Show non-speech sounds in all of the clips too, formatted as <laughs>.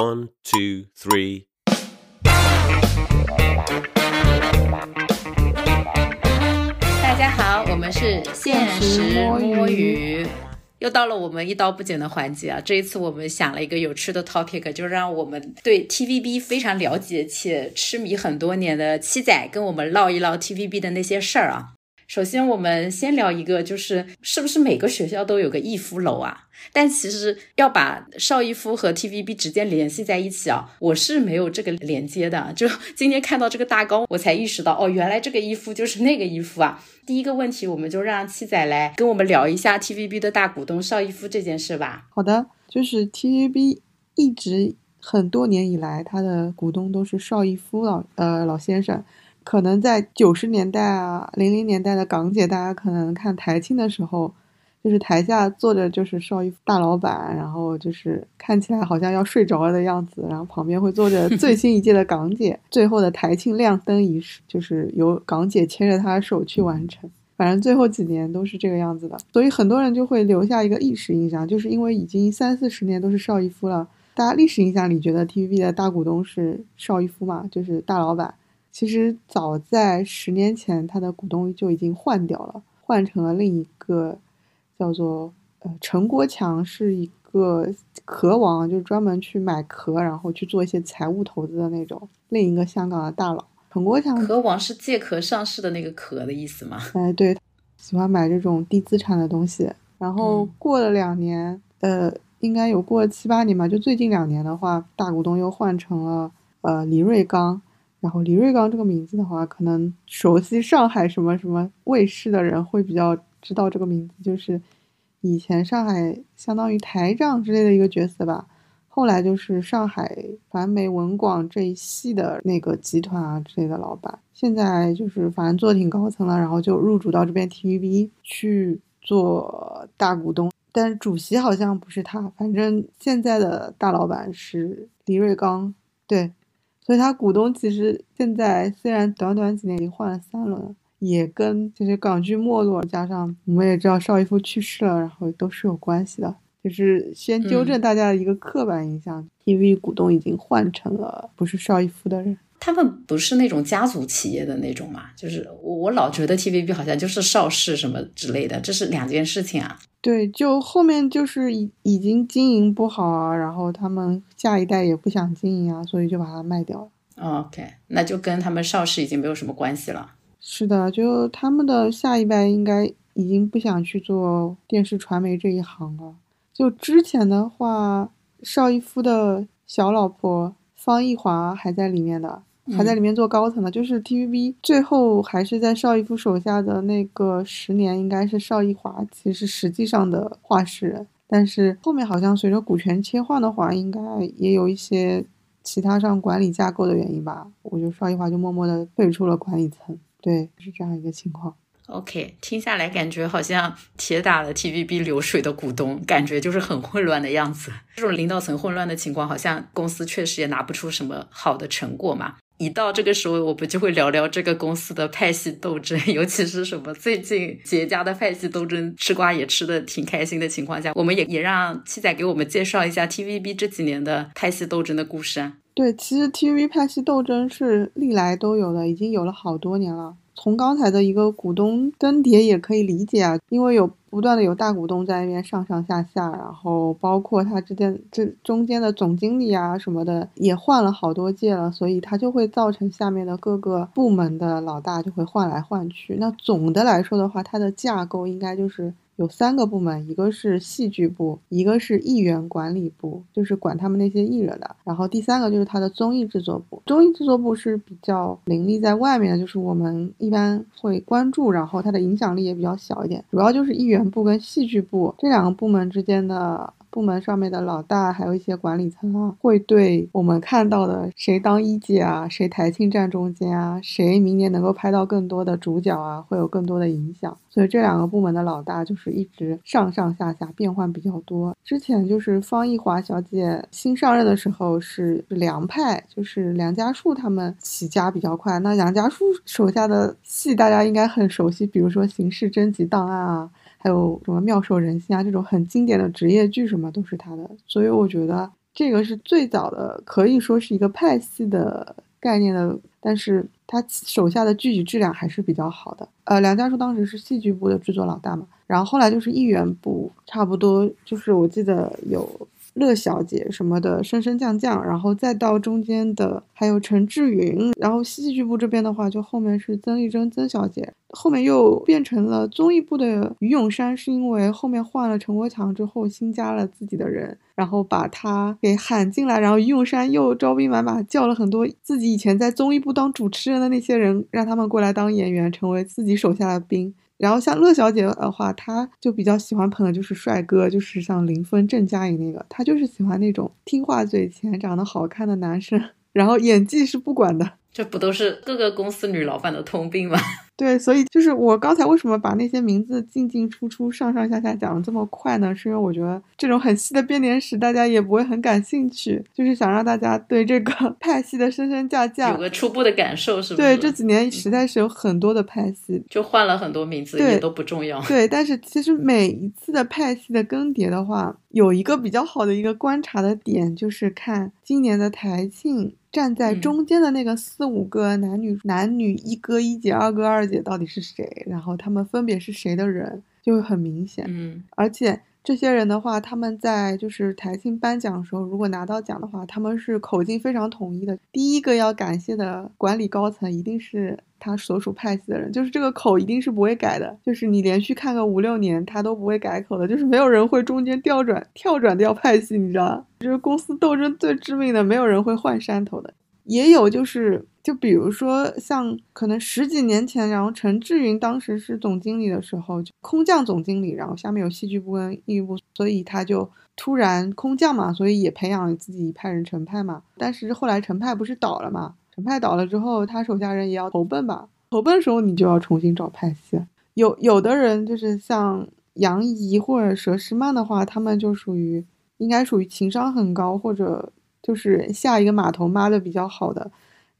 One, two, three. 大家好，我们是现实摸鱼，又到了我们一刀不剪的环节啊！这一次我们想了一个有趣的 topic，就让我们对 TVB 非常了解且痴迷很多年的七仔跟我们唠一唠 TVB 的那些事儿啊。首先，我们先聊一个，就是是不是每个学校都有个逸夫楼啊？但其实要把邵逸夫和 TVB 直接联系在一起啊，我是没有这个连接的。就今天看到这个大纲，我才意识到，哦，原来这个逸夫就是那个逸夫啊。第一个问题，我们就让七仔来跟我们聊一下 TVB 的大股东邵逸夫这件事吧。好的，就是 TVB 一直很多年以来，他的股东都是邵逸夫老呃老先生。可能在九十年代啊，零零年代的港姐，大家可能看台庆的时候，就是台下坐着就是邵逸夫大老板，然后就是看起来好像要睡着了的样子，然后旁边会坐着 <laughs> 最新一届的港姐，最后的台庆亮灯仪式就是由港姐牵着他的手去完成。反正最后几年都是这个样子的，所以很多人就会留下一个历史印象，就是因为已经三四十年都是邵逸夫了，大家历史印象里觉得 TVB 的大股东是邵逸夫嘛，就是大老板。其实早在十年前，他的股东就已经换掉了，换成了另一个叫做呃陈国强，是一个壳王，就是专门去买壳，然后去做一些财务投资的那种。另一个香港的大佬陈国强，壳王是借壳上市的那个壳的意思吗？<laughs> 哎，对，喜欢买这种低资产的东西。然后过了两年，呃，应该有过了七八年吧，就最近两年的话，大股东又换成了呃李瑞刚。然后李瑞刚这个名字的话，可能熟悉上海什么什么卫视的人会比较知道这个名字，就是以前上海相当于台长之类的一个角色吧。后来就是上海传媒文广这一系的那个集团啊之类的老板，现在就是反正做挺高层了，然后就入主到这边 TVB 去做大股东，但是主席好像不是他，反正现在的大老板是李瑞刚，对。所以，他股东其实现在虽然短短几年已经换了三轮，也跟就是港剧没落，加上我们也知道邵逸夫去世了，然后都是有关系的。就是先纠正大家的一个刻板印象，TV 股东已经换成了不是邵逸夫的人。他们不是那种家族企业的那种嘛？就是我我老觉得 TVB 好像就是邵氏什么之类的，这是两件事情啊。对，就后面就是已已经经营不好啊，然后他们下一代也不想经营啊，所以就把它卖掉了。OK，那就跟他们邵氏已经没有什么关系了。是的，就他们的下一代应该已经不想去做电视传媒这一行了。就之前的话，邵逸夫的小老婆方逸华还在里面的。还在里面做高层的，就是 TVB 最后还是在邵逸夫手下的那个十年，应该是邵逸华，其实实际上的话事人。但是后面好像随着股权切换的话，应该也有一些其他上管理架构的原因吧。我觉得邵逸华就默默的退出了管理层，对，是这样一个情况。OK，听下来感觉好像铁打的 TVB 流水的股东，感觉就是很混乱的样子。这种领导层混乱的情况，好像公司确实也拿不出什么好的成果嘛。一到这个时候，我们就会聊聊这个公司的派系斗争，<laughs> 尤其是什么最近结家的派系斗争，吃瓜也吃的挺开心的情况下，我们也也让七仔给我们介绍一下 TVB 这几年的派系斗争的故事啊。对，其实 TV 派系斗争是历来都有的，已经有了好多年了。从刚才的一个股东更迭也可以理解啊，因为有不断的有大股东在那边上上下下，然后包括他之间这中间的总经理啊什么的也换了好多届了，所以他就会造成下面的各个部门的老大就会换来换去。那总的来说的话，它的架构应该就是。有三个部门，一个是戏剧部，一个是艺员管理部，就是管他们那些艺人的。然后第三个就是他的综艺制作部，综艺制作部是比较凌厉在外面的，就是我们一般会关注，然后它的影响力也比较小一点。主要就是艺员部跟戏剧部这两个部门之间的。部门上面的老大，还有一些管理层啊，会对我们看到的谁当一姐啊，谁台庆站中间啊，谁明年能够拍到更多的主角啊，会有更多的影响。所以这两个部门的老大就是一直上上下下变换比较多。之前就是方逸华小姐新上任的时候是梁派，就是梁家树他们起家比较快。那梁家树手下的戏大家应该很熟悉，比如说《刑事侦缉档案》啊。还有什么妙手仁心啊，这种很经典的职业剧什么都是他的，所以我觉得这个是最早的，可以说是一个派系的概念的，但是他手下的剧集质量还是比较好的。呃，梁家树当时是戏剧部的制作老大嘛，然后后来就是艺员部，差不多就是我记得有。乐小姐什么的升升降降，然后再到中间的还有陈志云，然后戏剧部这边的话，就后面是曾丽珍曾小姐，后面又变成了综艺部的于永山，是因为后面换了陈国强之后新加了自己的人，然后把他给喊进来，然后于永山又招兵买马，叫了很多自己以前在综艺部当主持人的那些人，让他们过来当演员，成为自己手下的兵。然后像乐小姐的话，她就比较喜欢捧的就是帅哥，就是像林峰、郑嘉颖那个，她就是喜欢那种听话、嘴甜、长得好看的男生，然后演技是不管的。这不都是各个公司女老板的通病吗？<laughs> 对，所以就是我刚才为什么把那些名字进进出出、上上下下讲的这么快呢？是因为我觉得这种很细的编年史大家也不会很感兴趣，就是想让大家对这个 <laughs> 派系的升升降降有个初步的感受，是不是？对，这几年实在是有很多的派系，就换了很多名字，也都不重要。对，但是其实每一次的派系的更迭的话，有一个比较好的一个观察的点，就是看今年的台庆。站在中间的那个四五个男女男女一哥一姐二哥二姐到底是谁？然后他们分别是谁的人，就会很明显。嗯，而且这些人的话，他们在就是台庆颁奖的时候，如果拿到奖的话，他们是口径非常统一的。第一个要感谢的管理高层一定是。他所属派系的人，就是这个口一定是不会改的，就是你连续看个五六年，他都不会改口的，就是没有人会中间调转跳转掉派系，你知道？就是公司斗争最致命的，没有人会换山头的。也有就是，就比如说像可能十几年前，然后陈志云当时是总经理的时候，就空降总经理，然后下面有戏剧部跟艺部，所以他就突然空降嘛，所以也培养了自己一派人陈派嘛。但是后来陈派不是倒了嘛？陈派倒了之后，他手下人也要投奔吧？投奔的时候，你就要重新找派系。有有的人就是像杨怡或者佘诗曼的话，他们就属于应该属于情商很高，或者就是下一个码头抹的比较好的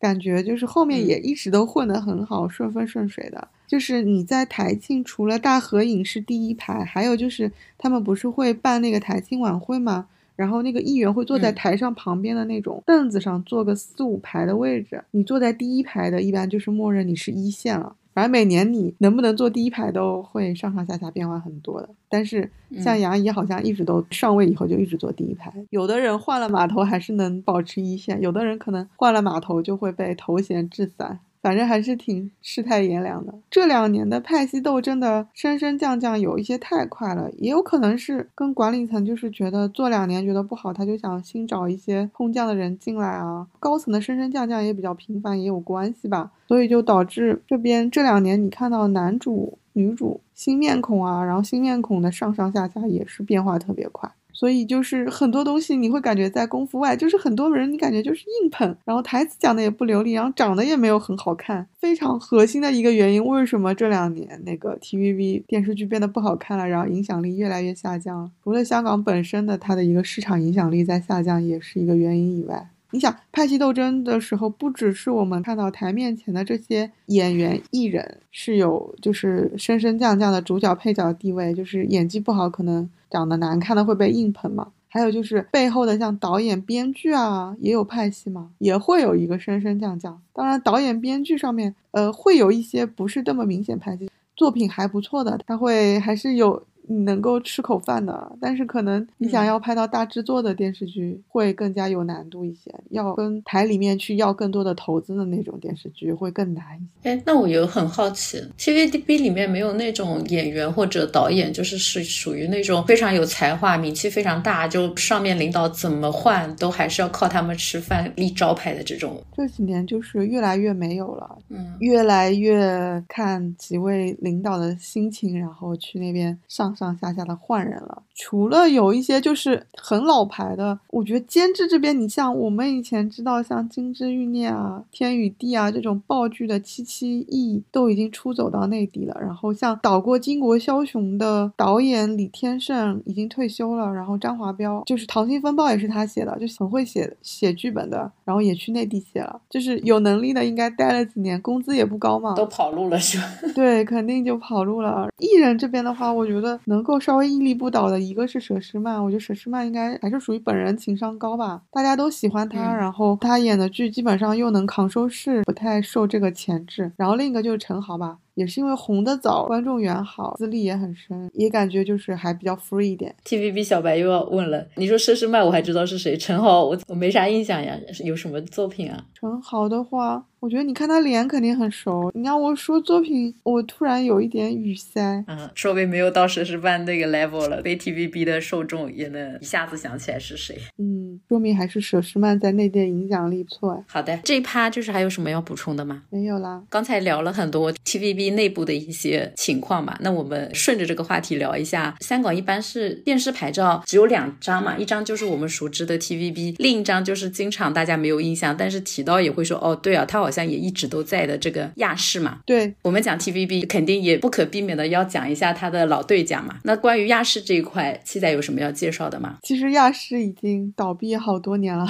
感觉，就是后面也一直都混得很好，顺风顺水的。就是你在台庆，除了大合影是第一排，还有就是他们不是会办那个台庆晚会吗？然后那个议员会坐在台上旁边的那种凳子上，坐个四五排的位置。你坐在第一排的，一般就是默认你是一线了。反正每年你能不能坐第一排都会上上下下变化很多的。但是像杨怡好像一直都上位以后就一直坐第一排。有的人换了码头还是能保持一线，有的人可能换了码头就会被头衔掷散。反正还是挺世态炎凉的。这两年的派系斗争的升升降降有一些太快了，也有可能是跟管理层就是觉得做两年觉得不好，他就想新找一些空降的人进来啊。高层的升升降降也比较频繁，也有关系吧。所以就导致这边这两年你看到男主、女主新面孔啊，然后新面孔的上上下下也是变化特别快。所以就是很多东西你会感觉在功夫外，就是很多人你感觉就是硬捧，然后台词讲的也不流利，然后长得也没有很好看。非常核心的一个原因，为什么这两年那个 TVB 电视剧变得不好看了，然后影响力越来越下降？除了香港本身的它的一个市场影响力在下降，也是一个原因以外。你想派系斗争的时候，不只是我们看到台面前的这些演员艺人是有就是升升降降的主角配角地位，就是演技不好可能长得难看的会被硬捧嘛。还有就是背后的像导演、编剧啊，也有派系嘛，也会有一个升升降降。当然导演、编剧上面，呃，会有一些不是这么明显派系，作品还不错的，他会还是有。你能够吃口饭的，但是可能你想要拍到大制作的电视剧会更加有难度一些，要跟台里面去要更多的投资的那种电视剧会更难一些。哎，那我有很好奇，TVB 里面没有那种演员或者导演，就是是属于那种非常有才华、名气非常大，就上面领导怎么换都还是要靠他们吃饭立招牌的这种。这几年就是越来越没有了，嗯，越来越看几位领导的心情，然后去那边上。上上下下的换人了，除了有一些就是很老牌的，我觉得监制这边，你像我们以前知道像《金枝欲孽》啊、《天与地》啊这种爆剧的七七亿都已经出走到内地了。然后像导过《巾帼枭雄》的导演李天胜已经退休了，然后张华彪就是《溏心风暴》也是他写的，就很会写写剧本的，然后也去内地写了，就是有能力的应该待了几年，工资也不高嘛，都跑路了是吧？<laughs> 对，肯定就跑路了。艺人这边的话，我觉得。能够稍微屹立不倒的，一个是佘诗曼，我觉得佘诗曼应该还是属于本人情商高吧，大家都喜欢她，嗯然后她演的剧基本上又能扛收视，不太受这个牵制。然后另一个就是陈豪吧。也是因为红的早，观众缘好，资历也很深，也感觉就是还比较 free 一点。TVB 小白又要问了，你说佘诗曼，我还知道是谁，陈豪我我没啥印象呀，有什么作品啊？陈豪的话，我觉得你看他脸肯定很熟。你让我说作品，我突然有一点语塞。嗯，说明没有到佘诗曼那个 level 了，被 TVB 的受众也能一下子想起来是谁。嗯，说明还是佘诗曼在内地影响力不错哎。好的，这一趴就是还有什么要补充的吗？没有啦，刚才聊了很多 TVB 内部的一些情况吧，那我们顺着这个话题聊一下。香港一般是电视牌照只有两张嘛，一张就是我们熟知的 TVB，另一张就是经常大家没有印象，但是提到也会说哦，对啊，他好像也一直都在的这个亚视嘛。对，我们讲 TVB 肯定也不可避免的要讲一下他的老对家嘛。那关于亚视这一块，七仔有什么要介绍的吗？其实亚视已经倒闭好多年了。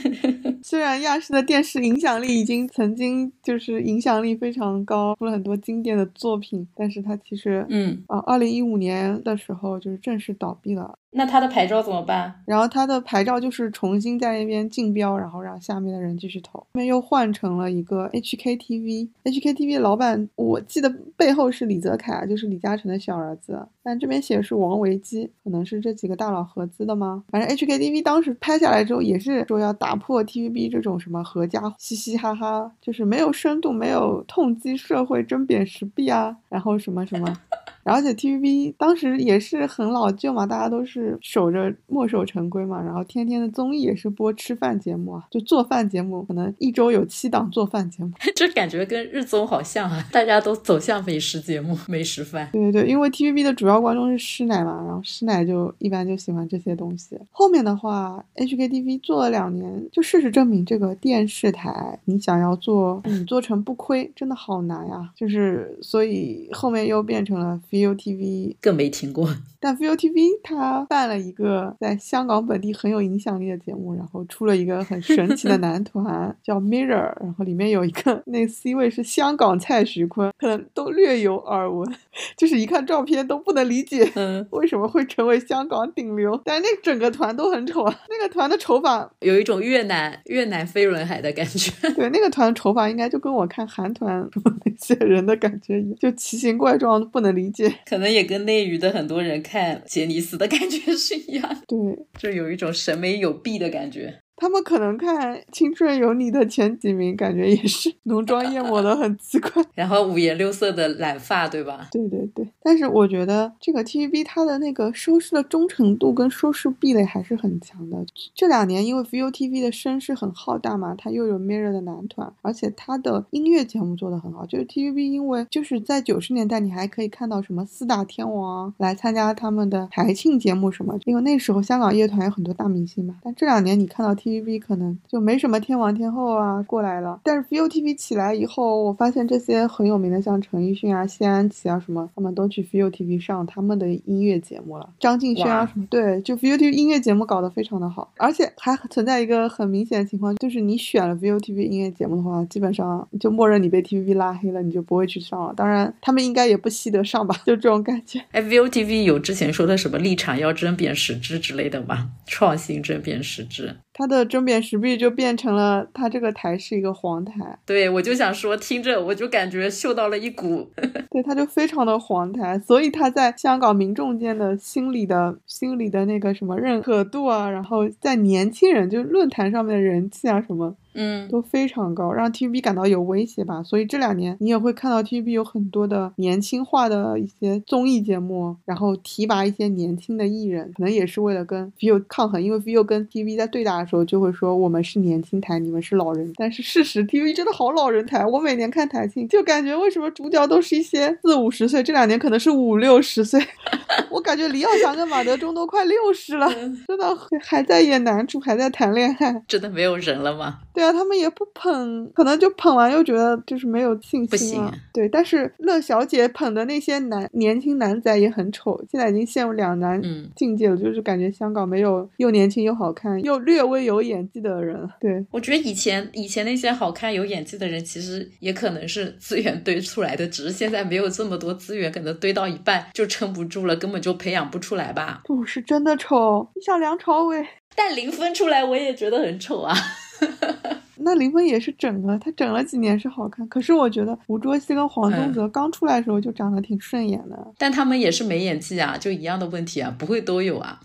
<laughs> 虽然亚视的电视影响力已经曾经就是影响力非常高，出了很多经典的作品，但是它其实，嗯，啊，二零一五年的时候就是正式倒闭了。那他的牌照怎么办？然后他的牌照就是重新在那边竞标，然后让下面的人继续投。后面又换成了一个 HKTV，HKTV 老板我记得背后是李泽楷，就是李嘉诚的小儿子，但这边写的是王维基，可能是这几个大佬合资的吗？反正 HKTV 当时拍下来之后，也是说要打破 TVB 这种什么合家嘻嘻哈哈，就是没有深度、没有痛击社会、针砭时弊啊，然后什么什么。<laughs> 然后而且 TVB 当时也是很老旧嘛，大家都是守着墨守成规嘛，然后天天的综艺也是播吃饭节目啊，就做饭节目，可能一周有七档做饭节目。<laughs> 这感觉跟日综好像啊，大家都走向美食节目、美食饭。对对对，因为 TVB 的主要观众是师奶嘛，然后师奶就一般就喜欢这些东西。后面的话，HKTV 做了两年，就事实证明，这个电视台你想要做，你做成不亏，真的好难呀。就是所以后面又变成了 ViuTV，更没听过。但 ViuTV 它办了一个在香港本地很有影响力的节目，然后出了一个很神奇的 <laughs> 男团叫 Mirror，然后里面有一个那 C 位是香港蔡徐坤，可能都略有耳闻，就是一看照片都不能理解嗯，为什么会成为香港顶流，但是那整个团都很丑啊，那个团的丑法，有一种越南越南飞轮海的感觉。对那个团的丑法应该就跟我看韩团那些人的感觉一样，就奇形怪状，不能理解。<laughs> 可能也跟内娱的很多人看杰尼斯的感觉是一样，对，就有一种审美有弊的感觉。他们可能看《青春有你》的前几名，感觉也是 <laughs> 浓妆艳抹的很奇怪。<laughs> 然后五颜六色的染发，对吧？对对对，但是我觉得这个 TVB 它的那个收视的忠诚度跟收视壁垒还是很强的。这两年因为 ViuTV 的声势很浩大嘛，它又有 Mirror 的男团，而且它的音乐节目做得很好。就是 TVB 因为就是在九十年代，你还可以看到什么四大天王来参加他们的台庆节目什么，因为那时候香港乐团有很多大明星嘛。但这两年你看到 TVB 可能就没什么天王天后啊过来了，但是 ViuTV 起来以后，我发现这些很有名的像陈奕迅啊、谢安琪啊什么，他们都去 ViuTV 上他们的音乐节目了。张敬轩啊什么，对，就 ViuTV 音乐节目搞得非常的好，而且还存在一个很明显的情况，就是你选了 ViuTV 音乐节目的话，基本上就默认你被 TVB 拉黑了，你就不会去上了。当然，他们应该也不稀得上吧，<laughs> 就这种感觉。哎，ViuTV 有之前说的什么立场要争辩实质之类的吗？创新针砭时事。它的争砭时弊就变成了他这个台是一个黄台，对，我就想说，听着我就感觉嗅到了一股。<laughs> 对，他就非常的黄台，所以他在香港民众间的心理的心理的那个什么认可度啊，然后在年轻人就论坛上面的人气啊什么嗯，都非常高，让 TVB 感到有威胁吧。所以这两年你也会看到 TVB 有很多的年轻化的一些综艺节目，然后提拔一些年轻的艺人，可能也是为了跟 ViuTV 抗衡，因为 ViuTV 跟 TVB 在对打的时候就会说我们是年轻台，你们是老人。但是事实 TVB 真的好老人台，我每年看台庆就感觉为什么主角都是一些四五十岁，这两年可能是五六十岁，<laughs> 我感觉李耀祥跟马德钟都快六十了，真的还在演男主，还在谈恋爱。真的没有人了吗？对啊，他们也不捧，可能就捧完又觉得就是没有信不心了。行对，但是乐小姐捧的那些男年轻男仔也很丑，现在已经陷入两难嗯境界了，就是感觉香港没有又年轻又好看又略微有演技的人。对，我觉得以前以前那些好看有演技的人，其实也可能是资源堆出来的，只是现在没有这么多资源，可能堆到一半就撑不住了，根本就培养不出来吧。不是真的丑。你想梁朝伟，但零分出来我也觉得很丑啊。<laughs> 那林峰也是整了，他整了几年是好看，可是我觉得吴卓羲跟黄宗泽刚出来的时候就长得挺顺眼的，但他们也是没演技啊，就一样的问题啊，不会都有啊。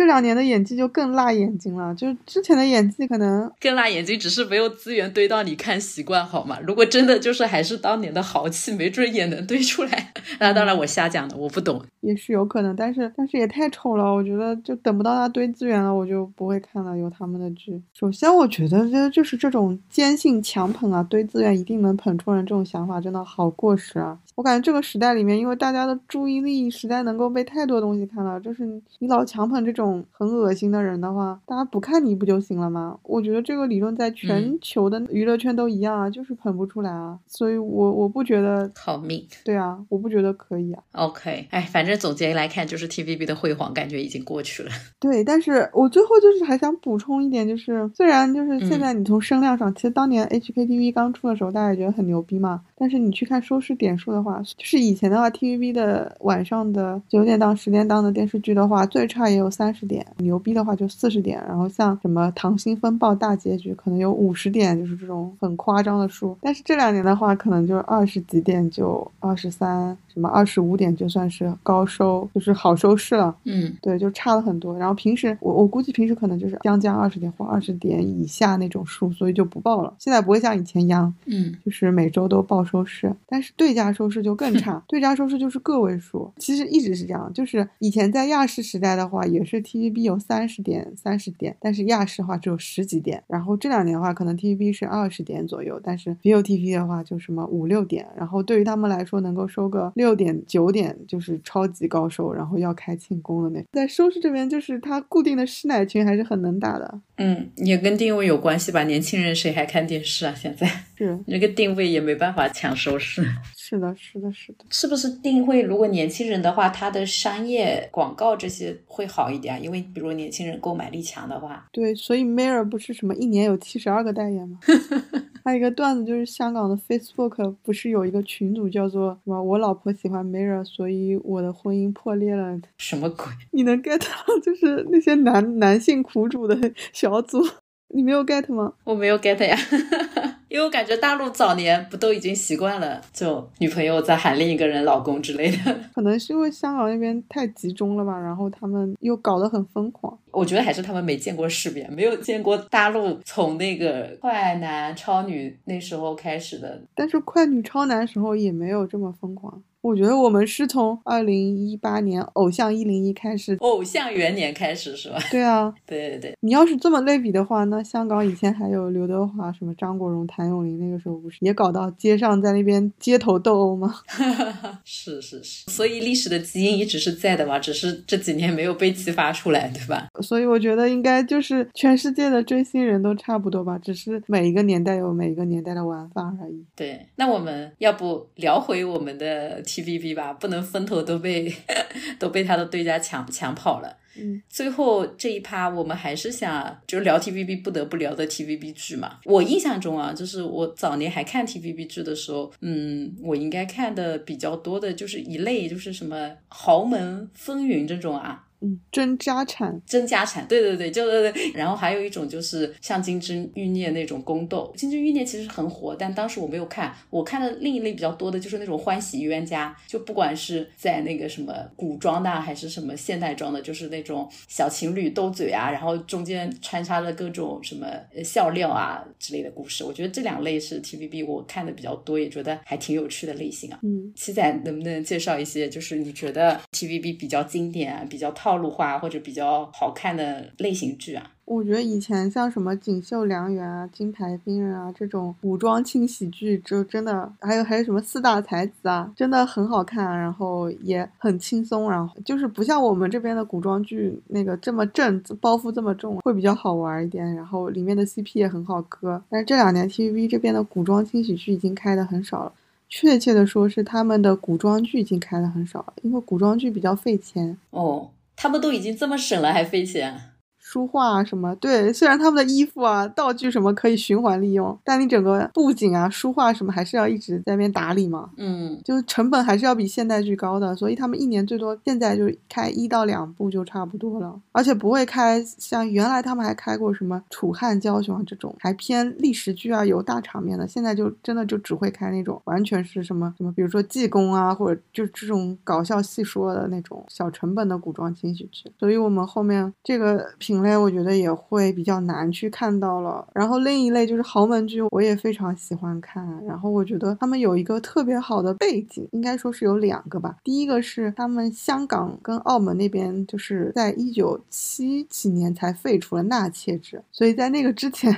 这两年的演技就更辣眼睛了，就是之前的演技可能更辣眼睛只是没有资源堆到你看习惯好吗？如果真的就是还是当年的豪气，没准也能堆出来。那当然我瞎讲的，我不懂。也是有可能，但是但是也太丑了，我觉得就等不到他堆资源了，我就不会看了。有他们的剧，首先我觉得这就是这种坚信强捧啊，堆资源一定能捧出人这种想法，真的好过时啊！我感觉这个时代里面，因为大家的注意力实在能够被太多东西看了，就是你你老强捧这种很恶心的人的话，大家不看你不就行了吗？我觉得这个理论在全球的娱乐圈都一样啊，就是捧不出来啊，所以我我不觉得，好命。对啊，我不觉得可以啊。OK，哎，反正总结来看，就是 TVB 的辉煌感觉已经过去了。<laughs> 对，但是我最后就是还想补充一点，就是虽然就是现在你从声量上，其实当年 HKTV 刚出的时候，大家也觉得很牛逼嘛，但是你去看收视点数的话，就是以前的话，TVB 的晚上的九点档、十点档的电视剧的话，最差也有三十点，牛逼的话就四十点，然后像什么《溏心风暴》大结局，可能有五十点，就是这种很夸张的数。但是这两年的话，可能就是二十几点就二十三，什么二十五点就算是高收，就是好收视了。嗯，对，就差了很多。然后平时我我估计平时可能就是将将二十点或二十点以下那种数，所以就不报了。现在不会像以前一样，嗯，就是每周都报收视，但是对家收视就更差，<laughs> 对家收视就是个位数。其实一直是这样，就是以前在亚视时代的话，也是 TVB 有三十点、三十点，但是亚视的话只有十几点。然后这两年的话，可能 TVB 是二十点左右，但是 ViuTV 的话就什么五六点。然后对于他们来说，能够收个六点、九点就是超级高收，然后要开庆功的那。在收视这边，就是它固定的师奶群还是很能打的。嗯，也跟定位有关系吧。年轻人谁还看电视啊？现在是那个定位也没办法抢收视。是的，是的，是的。是不是定会？如果年轻人的话，他的商业广告这些会好一点啊，因为比如年轻人购买力强的话，对，所以 Mirror 不是什么一年有七十二个代言吗？<laughs> 还有一个段子就是香港的 Facebook 不是有一个群组叫做什么“我老婆喜欢 Mirror，所以我的婚姻破裂了 <laughs> 什么鬼？”，你能 get 到就是那些男男性苦主的小组，你没有 get 吗？我没有 get 呀。因为我感觉大陆早年不都已经习惯了，就女朋友在喊另一个人老公之类的。<laughs> 可能是因为香港那边太集中了吧，然后他们又搞得很疯狂。我觉得还是他们没见过世面，没有见过大陆从那个快男超女那时候开始的。但是快女超男时候也没有这么疯狂。我觉得我们是从二零一八年《偶像一零一》开始，偶像元年开始是吧？<laughs> 对啊，对对对，你要是这么类比的话，那香港以前还有刘德华、什么张国荣、谭咏麟，那个时候不是也搞到街上在那边街头斗殴吗？<laughs> 是是是，所以历史的基因一直是在的嘛，只是这几年没有被激发出来，对吧？所以我觉得应该就是全世界的追星人都差不多吧，只是每一个年代有每一个年代的玩法而已。对，那我们要不聊回我们的 TVB 吧，不能风头都被 <laughs> 都被他的对家抢抢跑了。嗯，最后这一趴，我们还是想就聊 TVB 不得不聊的 TVB 剧嘛。我印象中啊，就是我早年还看 TVB 剧的时候，嗯，我应该看的比较多的就是一类，就是什么《豪门风云》这种啊。嗯，争家产，争家产，对对对，就对对。然后还有一种就是像《金枝欲孽》那种宫斗，《金枝欲孽》其实很火，但当时我没有看。我看的另一类比较多的就是那种欢喜冤家，就不管是在那个什么古装的，还是什么现代装的，就是那种小情侣斗嘴啊，然后中间穿插着各种什么笑料啊之类的故事。我觉得这两类是 TVB 我看的比较多，也觉得还挺有趣的类型啊。嗯，七仔能不能介绍一些，就是你觉得 TVB 比较经典啊、比较套套路化或者比较好看的类型剧啊？我觉得以前像什么《锦绣良缘》啊、《金牌兵人》啊这种古装轻喜剧，就真的还有还有什么四大才子啊，真的很好看，然后也很轻松，然后就是不像我们这边的古装剧那个这么正，包袱这么重，会比较好玩一点。然后里面的 CP 也很好磕。但是这两年 TVB 这边的古装轻喜剧已经开的很少了，确切的说是他们的古装剧已经开的很少了，因为古装剧比较费钱。哦，他们都已经这么省了，还费钱？书画啊什么，对，虽然他们的衣服啊、道具什么可以循环利用，但你整个布景啊、书画什么还是要一直在那边打理嘛。嗯，就是成本还是要比现代剧高的，所以他们一年最多现在就开一到两部就差不多了，而且不会开像原来他们还开过什么楚汉骄雄啊这种还偏历史剧啊有大场面的，现在就真的就只会开那种完全是什么什么，比如说济公啊，或者就这种搞笑戏说的那种小成本的古装轻喜剧，所以我们后面这个品类我觉得也会比较难去看到了。然后另一类就是豪门剧，我也非常喜欢看，然后我觉得他们有一个特别好的背景，应该说是有两个吧。第一个是他们香港跟澳门那边就是在一九七几年才废除了纳妾制，所以在那个之前，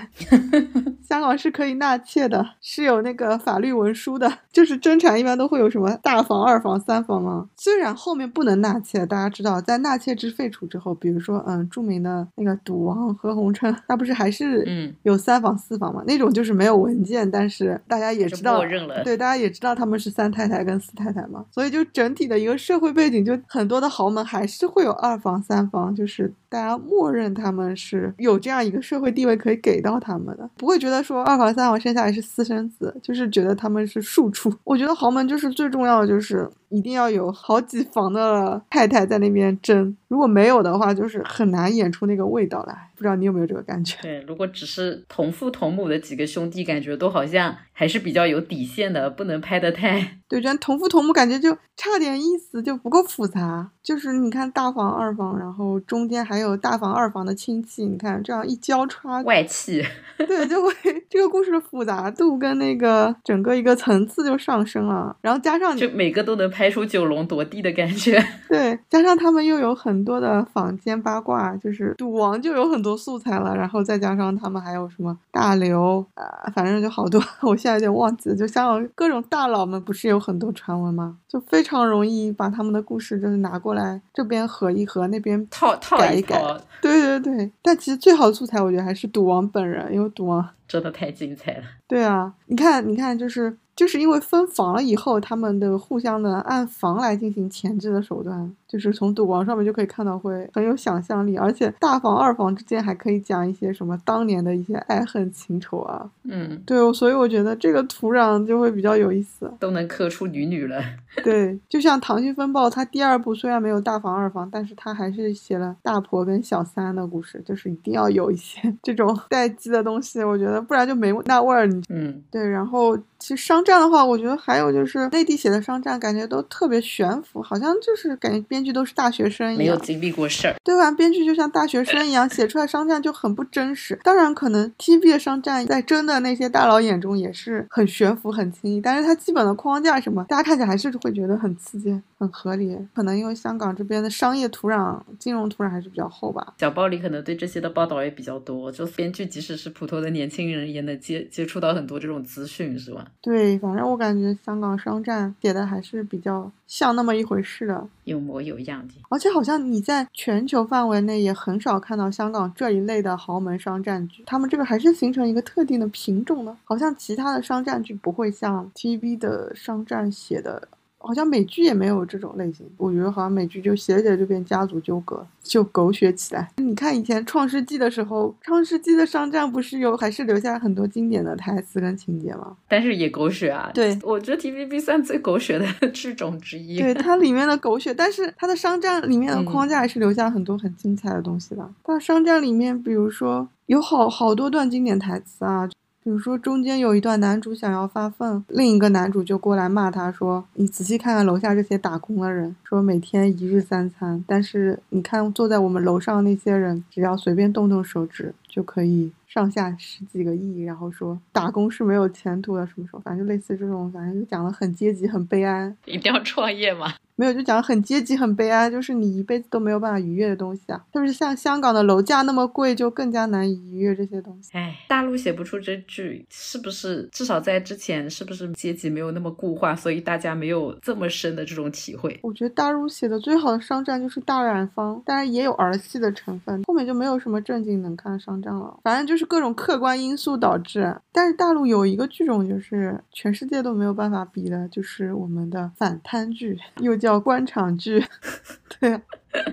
<laughs> 香港是可以纳妾的，是有那个法律文书的。就是争产一般都会有什么大房、二房、三房嘛。虽然后面不能纳妾，大家知道，在纳妾制废除之后，比如说嗯，著名的那个赌王何鸿燊，他不是还是嗯有三房四房嘛？那种就是没有文件，但是大家也知道默认了对，大家也知道他们是三太太跟四太太嘛，所以就整体的一个社会背景，就很多的豪门还是会有二房三房，就是大家默认他们是有这样一个社会地位可以给到他们的，不会觉得说二房三房生下来是私生子，就是觉得他们是庶出。我觉得豪门就是最重要的，就是一定要有好几房的太太在那边争，如果没有的话，就是很难演出那个味道来。不知道你有没有这个感觉？对，如果只是同父同母的几个兄弟，感觉都好像还是比较有底线的，不能拍的太 <laughs>…… 对，这样同父同母感觉就差点意思，就不够复杂。就是你看大房、二房，然后中间还有大房、二房的亲戚，你看这样一交叉，外戚。对，就会这个故事的复杂度跟那个整个一个层次就上升了。然后加上就每个都能拍出九龙夺地的感觉。<laughs> 对，加上他们又有很多的坊间八卦，就是赌王就有很多素材了，然后再加上他们还有什么大刘啊、反正就好多，<laughs> 我现在有点忘记了。就香港各种大佬们不是有很多传闻吗？就非常容易把他们的故事就是拿过来这边合一合，那边套套改一改。对对对，但其实最好的素材我觉得还是赌王本人，因为赌王 <laughs> 真的太精彩了。对啊，你看，你看，就是就是因为分房了以后，他们的互相的按房来进行前置的手段，就是从赌王上面就可以看到会很有想象力，而且大房二房之间还可以讲一些什么当年的一些爱恨情仇啊。嗯，对，所以我觉得这个土壤就会比较有意思。都能磕出女女了。对，就像《溏心风暴》，它第二部虽然没有大房二房，但是它还是写了大婆跟小三的故事，就是一定要有一些这种 <laughs> 代际的东西，我觉得不然就没那味儿。嗯，对，然后其实商战的话，我觉得还有就是内地写的商战，感觉都特别悬浮，好像就是感觉编剧都是大学生一样，没有经历过事儿。对吧？编剧就像大学生一样，写出来商战就很不真实。当然，可能 TVB 的商战在真的那些大佬眼中也是很悬浮、很轻易，但是它基本的框架什么，大家看起来还是会觉得很刺激、很合理。可能因为香港这边的商业土壤、金融土壤还是比较厚吧。小报里可能对这些的报道也比较多，就编剧即使是普通的年轻人，也能接接触到很多这种资讯，是吧？对，反正我感觉香港商战写的还是比较像那么一回事的。有模有样的。而且好像你在全球范围内也很少看到香港这一类的豪门商战剧，他们这个还是形成一个特定的品种的，好像其他的商战剧不会像 TVB 的商战写的。好像美剧也没有这种类型，我觉得好像美剧就写着写着就变家族纠葛，就狗血起来。你看以前《创世纪》的时候，《创世纪》的商战不是有还是留下很多经典的台词跟情节吗？但是也狗血啊。对我觉得 TVB 算最狗血的 <laughs> 剧种之一。对它里面的狗血，但是它的商战里面的框架还是留下很多很精彩的东西的。它商战里面，比如说有好好多段经典台词啊，比如说中间有一段男主想要发愤，另一个男主就过来骂他说：“你仔细看看楼下这些打工的人，说每天一日三餐，但是你看坐在我们楼上那些人，只要随便动动手指就可以。”上下十几个亿，然后说打工是没有前途的，什么时候？反正就类似这种，反正就讲的很阶级、很悲哀。一定要创业吗？没有，就讲很阶级、很悲哀，就是你一辈子都没有办法逾越的东西啊。特别是像香港的楼价那么贵，就更加难以逾越这些东西。哎，大陆写不出这句，是不是？至少在之前，是不是阶级没有那么固化，所以大家没有这么深的这种体会？我觉得大陆写的最好的商战就是大染坊，当然也有儿戏的成分，后面就没有什么正经能看的商战了。反正就是各种客观因素导致。但是大陆有一个剧种，就是全世界都没有办法比的，就是我们的反贪剧，又叫官场剧。<laughs> 对。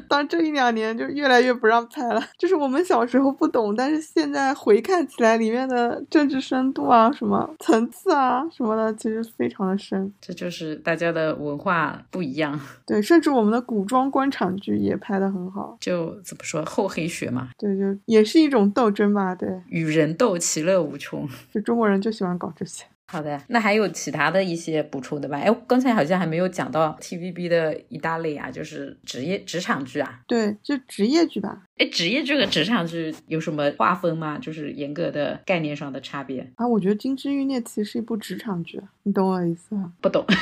当这一两年就越来越不让拍了，就是我们小时候不懂，但是现在回看起来，里面的政治深度啊、什么层次啊什么的，其实非常的深。这就是大家的文化不一样。对，甚至我们的古装官场剧也拍得很好。就怎么说厚黑学嘛？对，就也是一种斗争吧。对，与人斗，其乐无穷。就中国人就喜欢搞这些。好的，那还有其他的一些补充的吧？哎，刚才好像还没有讲到 TVB 的一大类啊，就是职业职场剧啊。对，就职业剧吧。哎，职业剧和职场剧有什么划分吗？就是严格的概念上的差别啊？我觉得《金枝欲孽》其实是一部职场剧，你懂我意思吗？不懂。<laughs>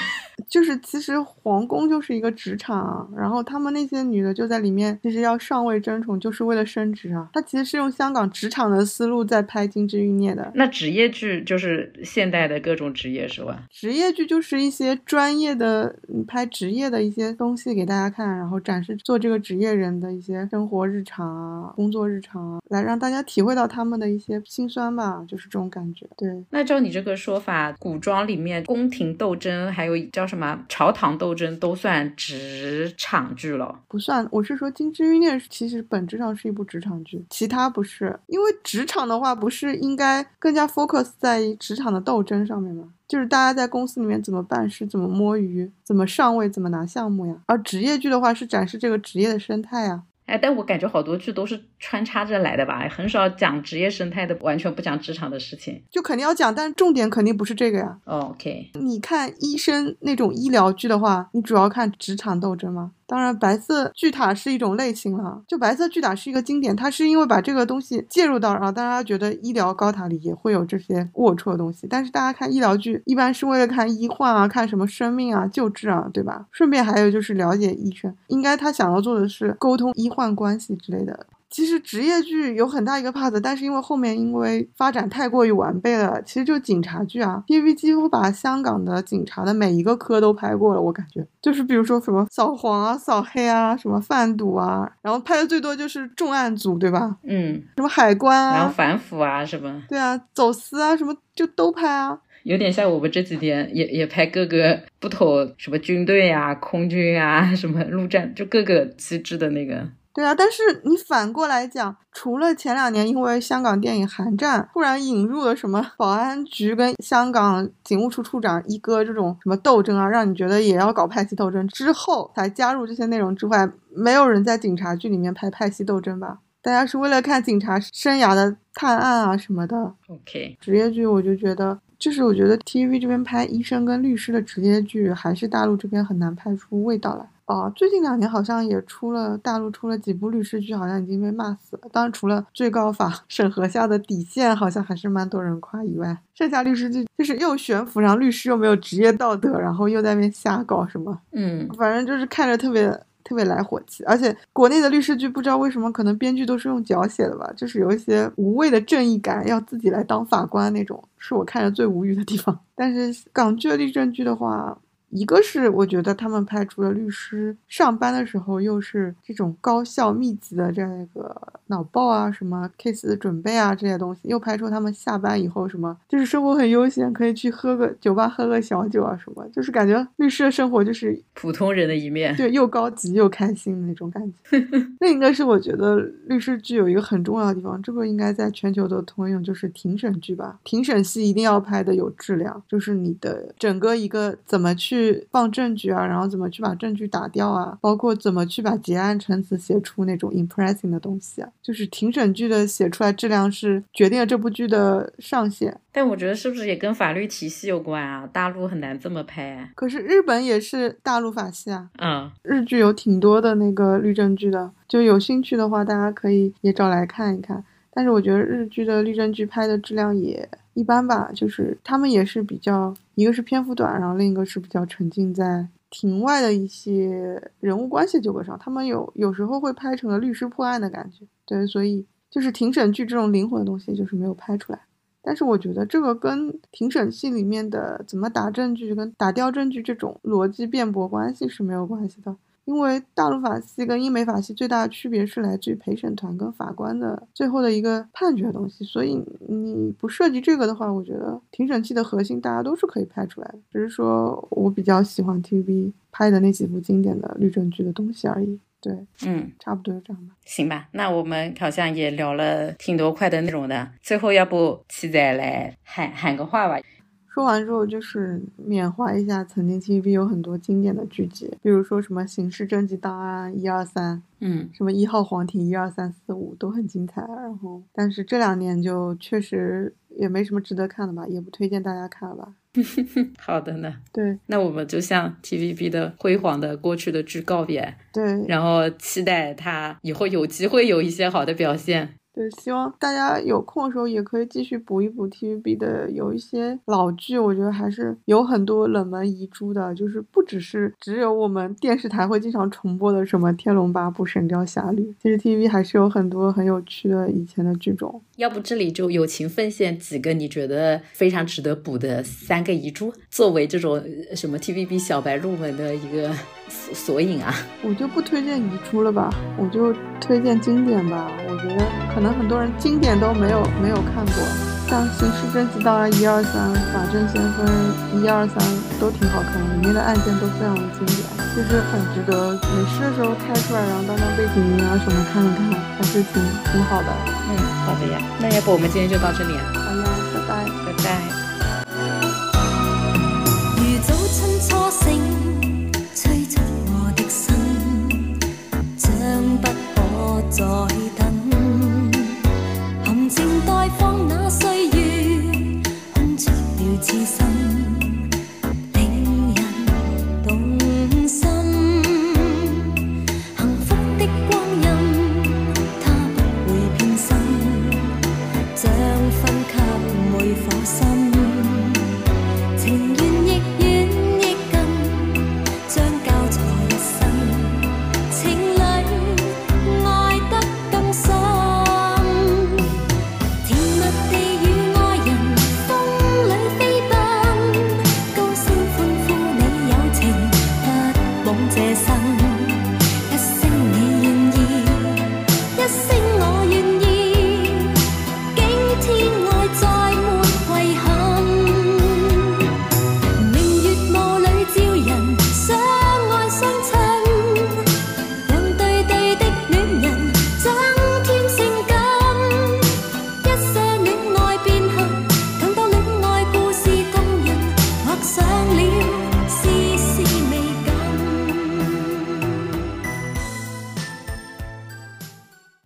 就是其实皇宫就是一个职场，然后他们那些女的就在里面，其实要上位争宠，就是为了升职啊。他其实是用香港职场的思路在拍《金枝欲孽》的。那职业剧就是现代的各种职业是吧？职业剧就是一些专业的拍职业的一些东西给大家看，然后展示做这个职业人的一些生活日常啊、工作日常啊，来让大家体会到他们的一些辛酸吧，就是这种感觉。对。那照你这个说法，古装里面宫廷斗争还有叫什么朝堂斗争都算职场剧了？不算，我是说《金枝欲孽》其实本质上是一部职场剧，其他不是。因为职场的话，不是应该更加 focus 在职场的斗争上面吗？就是大家在公司里面怎么办事，怎么摸鱼，怎么上位，怎么拿项目呀。而职业剧的话，是展示这个职业的生态呀。哎，但我感觉好多剧都是穿插着来的吧，很少讲职业生态的，完全不讲职场的事情。就肯定要讲，但重点肯定不是这个呀。OK，你看医生那种医疗剧的话，你主要看职场斗争吗？当然，白色巨塔是一种类型了。就白色巨塔是一个经典，它是因为把这个东西介入到，然后大家觉得医疗高塔里也会有这些龌龊的东西。但是大家看医疗剧，一般是为了看医患啊，看什么生命啊、救治啊，对吧？顺便还有就是了解医生，应该他想要做的是沟通医患关系之类的。其实职业剧有很大一个 part，但是因为后面因为发展太过于完备了，其实就警察剧啊，TVB 几乎把香港的警察的每一个科都拍过了，我感觉就是比如说什么扫黄啊、扫黑啊、什么贩毒啊，然后拍的最多就是重案组，对吧？嗯，什么海关啊，然后反腐啊什么，对啊，走私啊什么就都拍啊，有点像我们这几天也也拍各个不同什么军队啊、空军啊、什么陆战，就各个机制的那个。对啊，但是你反过来讲，除了前两年因为香港电影《寒战》突然引入了什么保安局跟香港警务处处长一哥这种什么斗争啊，让你觉得也要搞派系斗争之后才加入这些内容之外，没有人在警察剧里面拍派系斗争吧？大家是为了看警察生涯的探案啊什么的。OK，职业剧我就觉得，就是我觉得 TVB 这边拍医生跟律师的职业剧，还是大陆这边很难拍出味道来。哦，最近两年好像也出了大陆出了几部律师剧，好像已经被骂死了。当然，除了最高法审核下的底线，好像还是蛮多人夸以外，剩下律师剧就是又悬浮，然后律师又没有职业道德，然后又在那边瞎搞什么，嗯，反正就是看着特别特别来火气。而且国内的律师剧不知道为什么，可能编剧都是用脚写的吧，就是有一些无谓的正义感，要自己来当法官那种，是我看着最无语的地方。但是港剧的律政剧的话。一个是我觉得他们拍出了律师上班的时候又是这种高效密集的这样一个脑报啊，什么 case 的准备啊这些东西，又拍出他们下班以后什么就是生活很悠闲，可以去喝个酒吧喝个小酒啊什么，就是感觉律师的生活就是普通人的一面，对，又高级又开心的那种感觉。<laughs> 那应该是我觉得律师剧有一个很重要的地方，这个应该在全球都通用，就是庭审剧吧，庭审戏一定要拍的有质量，就是你的整个一个怎么去。去放证据啊，然后怎么去把证据打掉啊？包括怎么去把结案陈词写出那种 impressing 的东西啊？就是庭审剧的写出来质量是决定了这部剧的上限。但我觉得是不是也跟法律体系有关啊？大陆很难这么拍。可是日本也是大陆法系啊。嗯，日剧有挺多的那个律政剧的，就有兴趣的话，大家可以也找来看一看。但是我觉得日剧的律政剧拍的质量也一般吧，就是他们也是比较，一个是篇幅短，然后另一个是比较沉浸在庭外的一些人物关系纠葛上，他们有有时候会拍成了律师破案的感觉。对，所以就是庭审剧这种灵魂的东西，就是没有拍出来。但是我觉得这个跟庭审戏里面的怎么打证据、跟打掉证据这种逻辑辩驳关系是没有关系的。因为大陆法系跟英美法系最大的区别是来自于陪审团跟法官的最后的一个判决的东西，所以你不涉及这个的话，我觉得庭审戏的核心大家都是可以拍出来的，只是说我比较喜欢 TVB 拍的那几部经典的律政剧的东西而已。对，嗯，差不多就这样吧。行吧，那我们好像也聊了挺多块的内容的，最后要不七仔来喊喊个话吧。说完之后，就是缅怀一下曾经 TVB 有很多经典的剧集，比如说什么《刑事侦缉档案》一二三，嗯，什么一号皇庭一二三四五都很精彩。然后，但是这两年就确实也没什么值得看的吧，也不推荐大家看了吧。<laughs> 好的呢，对那我们就向 TVB 的辉煌的过去的剧告别，对然后期待他以后有机会有一些好的表现。对，希望大家有空的时候也可以继续补一补 TVB 的有一些老剧，我觉得还是有很多冷门遗珠的，就是不只是只有我们电视台会经常重播的什么《天龙八部》《神雕侠侣》，其实 TVB 还是有很多很有趣的以前的剧种。要不这里就友情奉献几个你觉得非常值得补的三个遗珠，作为这种呃什么 TVB 小白入门的一个索索引啊。我就不推荐遗珠了吧，我就推荐经典吧。我觉得可能能很多人经典都没有没有看过，像《刑事侦缉档案》一二三，《法证先锋》一二三都挺好看的，里面的案件都非常的经典，就是很值得没事的时候开出来，然后当当背景音啊什么看一看，还是挺挺好的。嗯，好的呀，那要不我们今天就到这里？好呀，拜拜，拜拜。如早春初盛，吹着我的心，将不可再。放那岁月空出了痴心